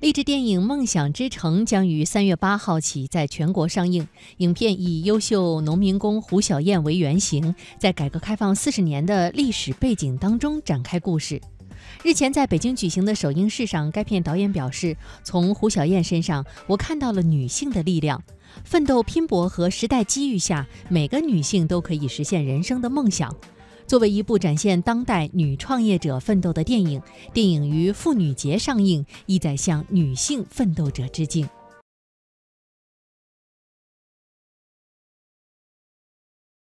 励志电影《梦想之城》将于三月八号起在全国上映。影片以优秀农民工胡小燕为原型，在改革开放四十年的历史背景当中展开故事。日前在北京举行的首映式上，该片导演表示：“从胡小燕身上，我看到了女性的力量。奋斗拼搏和时代机遇下，每个女性都可以实现人生的梦想。”作为一部展现当代女创业者奋斗的电影，电影于妇女节上映，意在向女性奋斗者致敬。